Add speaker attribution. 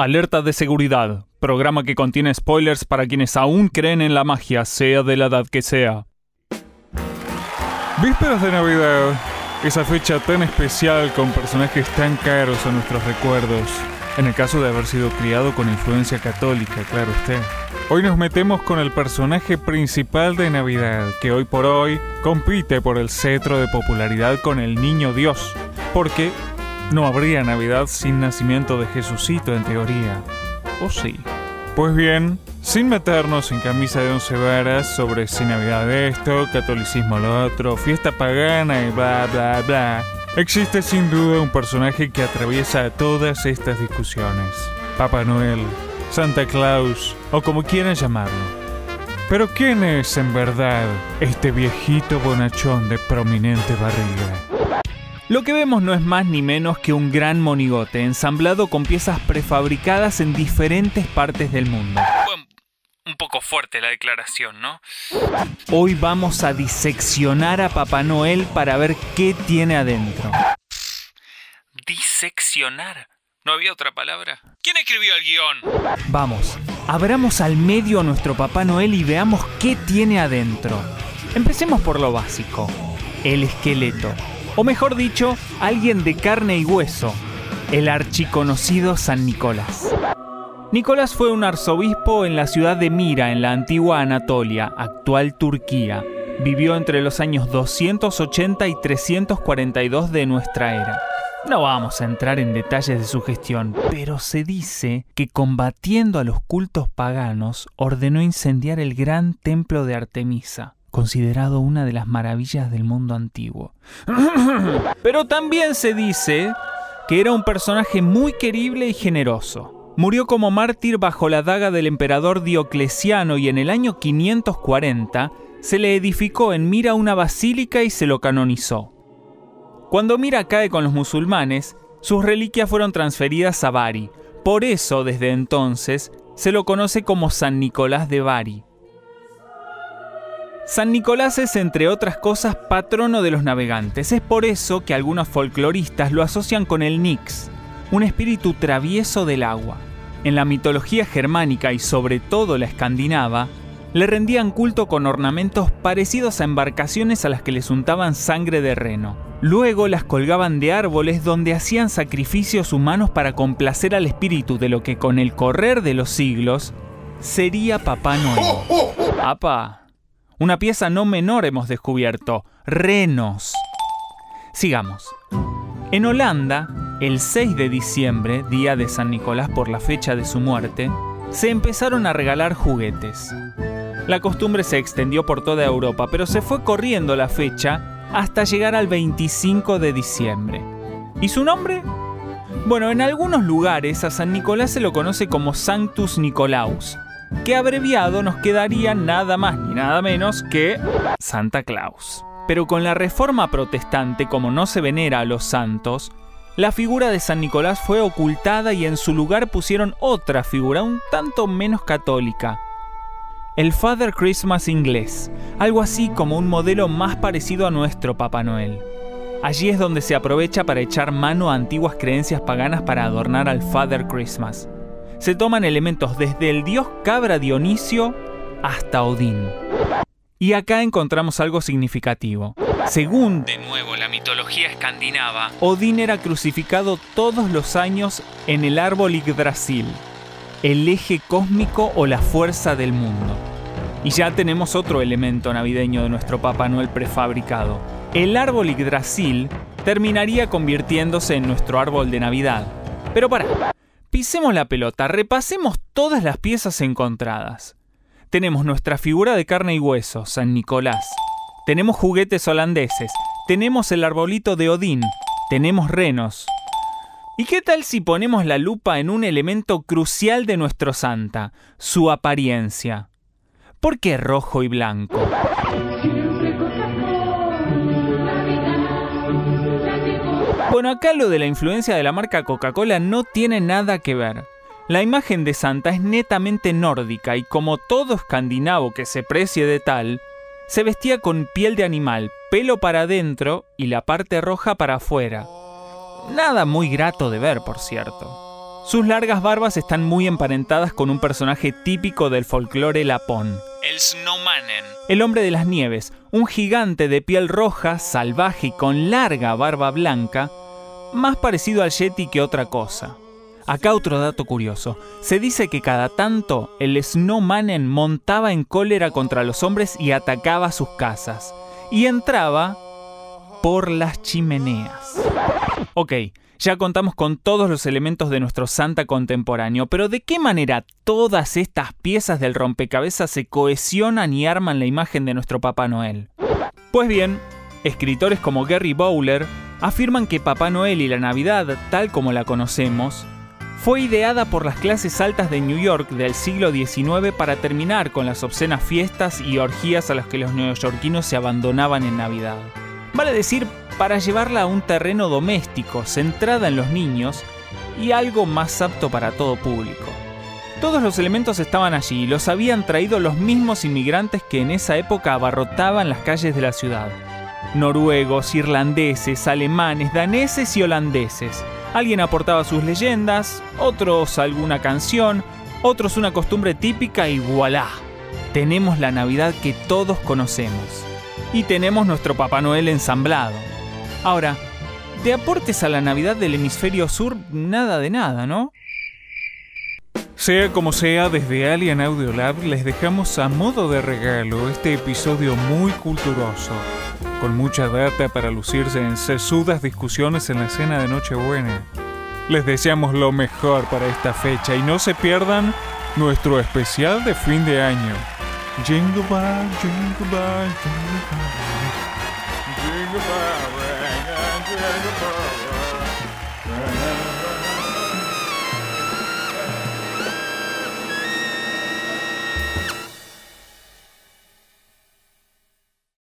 Speaker 1: Alerta de seguridad. Programa que contiene spoilers para quienes aún creen en la magia, sea de la edad que sea. Vísperas de Navidad. Esa fecha tan especial con personajes tan caros a nuestros recuerdos. En el caso de haber sido criado con influencia católica, claro usted. Hoy nos metemos con el personaje principal de Navidad, que hoy por hoy compite por el cetro de popularidad con el Niño Dios. Porque no habría Navidad sin nacimiento de Jesucito en teoría. ¿O sí? Pues bien, sin meternos en camisa de once varas sobre si Navidad esto, catolicismo lo otro, fiesta pagana y bla bla bla, existe sin duda un personaje que atraviesa todas estas discusiones. Papá Noel, Santa Claus o como quieran llamarlo. Pero ¿quién es en verdad este viejito bonachón de prominente barriga? Lo que vemos no es más ni menos que un gran monigote ensamblado con piezas prefabricadas en diferentes partes del mundo.
Speaker 2: un poco fuerte la declaración, ¿no?
Speaker 1: Hoy vamos a diseccionar a Papá Noel para ver qué tiene adentro.
Speaker 2: Diseccionar. ¿No había otra palabra? ¿Quién escribió el guion?
Speaker 1: Vamos, abramos al medio a nuestro Papá Noel y veamos qué tiene adentro. Empecemos por lo básico, el esqueleto o mejor dicho, alguien de carne y hueso, el archiconocido San Nicolás. Nicolás fue un arzobispo en la ciudad de Mira, en la antigua Anatolia, actual Turquía. Vivió entre los años 280 y 342 de nuestra era. No vamos a entrar en detalles de su gestión, pero se dice que combatiendo a los cultos paganos ordenó incendiar el gran templo de Artemisa considerado una de las maravillas del mundo antiguo. Pero también se dice que era un personaje muy querible y generoso. Murió como mártir bajo la daga del emperador Diocleciano y en el año 540 se le edificó en Mira una basílica y se lo canonizó. Cuando Mira cae con los musulmanes, sus reliquias fueron transferidas a Bari. Por eso, desde entonces, se lo conoce como San Nicolás de Bari. San Nicolás es, entre otras cosas, patrono de los navegantes. Es por eso que algunos folcloristas lo asocian con el Nix, un espíritu travieso del agua. En la mitología germánica y sobre todo la escandinava, le rendían culto con ornamentos parecidos a embarcaciones a las que les untaban sangre de reno. Luego las colgaban de árboles donde hacían sacrificios humanos para complacer al espíritu de lo que con el correr de los siglos sería Papá Noel. ¡Apa! Una pieza no menor hemos descubierto, renos. Sigamos. En Holanda, el 6 de diciembre, día de San Nicolás por la fecha de su muerte, se empezaron a regalar juguetes. La costumbre se extendió por toda Europa, pero se fue corriendo la fecha hasta llegar al 25 de diciembre. ¿Y su nombre? Bueno, en algunos lugares a San Nicolás se lo conoce como Sanctus Nicolaus, que abreviado nos quedaría nada más ni nada menos que Santa Claus. Pero con la reforma protestante, como no se venera a los santos, la figura de San Nicolás fue ocultada y en su lugar pusieron otra figura un tanto menos católica. El Father Christmas inglés, algo así como un modelo más parecido a nuestro Papá Noel. Allí es donde se aprovecha para echar mano a antiguas creencias paganas para adornar al Father Christmas se toman elementos desde el dios cabra Dionisio hasta Odín. Y acá encontramos algo significativo. Según,
Speaker 2: de nuevo, la mitología escandinava,
Speaker 1: Odín era crucificado todos los años en el árbol Yggdrasil, el eje cósmico o la fuerza del mundo. Y ya tenemos otro elemento navideño de nuestro Papá Noel prefabricado. El árbol Yggdrasil terminaría convirtiéndose en nuestro árbol de Navidad. Pero para, Pisemos la pelota, repasemos todas las piezas encontradas. Tenemos nuestra figura de carne y hueso, San Nicolás. Tenemos juguetes holandeses. Tenemos el arbolito de Odín. Tenemos renos. ¿Y qué tal si ponemos la lupa en un elemento crucial de nuestro santa, su apariencia? ¿Por qué rojo y blanco? Bueno, acá lo de la influencia de la marca Coca-Cola no tiene nada que ver. La imagen de Santa es netamente nórdica y como todo escandinavo que se precie de tal, se vestía con piel de animal, pelo para adentro y la parte roja para afuera. Nada muy grato de ver, por cierto. Sus largas barbas están muy emparentadas con un personaje típico del folclore lapón.
Speaker 2: El Snowmanen.
Speaker 1: El hombre de las nieves, un gigante de piel roja, salvaje y con larga barba blanca, más parecido al Yeti que otra cosa. Acá otro dato curioso. Se dice que cada tanto el Snowmanen montaba en cólera contra los hombres y atacaba sus casas. Y entraba por las chimeneas. Ok, ya contamos con todos los elementos de nuestro Santa contemporáneo, pero ¿de qué manera todas estas piezas del rompecabezas se cohesionan y arman la imagen de nuestro Papá Noel? Pues bien, escritores como Gary Bowler afirman que Papá Noel y la Navidad, tal como la conocemos, fue ideada por las clases altas de New York del siglo XIX para terminar con las obscenas fiestas y orgías a las que los neoyorquinos se abandonaban en Navidad. Vale decir, para llevarla a un terreno doméstico, centrada en los niños y algo más apto para todo público. Todos los elementos estaban allí y los habían traído los mismos inmigrantes que en esa época abarrotaban las calles de la ciudad. Noruegos, irlandeses, alemanes, daneses y holandeses. Alguien aportaba sus leyendas, otros alguna canción, otros una costumbre típica y voilà. Tenemos la Navidad que todos conocemos y tenemos nuestro Papá Noel ensamblado. Ahora, de aportes a la Navidad del hemisferio sur, nada de nada, ¿no?
Speaker 3: Sea como sea, desde Alien Audio Lab les dejamos a modo de regalo este episodio muy culturoso, con mucha data para lucirse en sesudas discusiones en la cena de Nochebuena. Les deseamos lo mejor para esta fecha y no se pierdan nuestro especial de fin de año. Jingle bell, jingle bell, jingle bell. Jingle bell, jingle bell.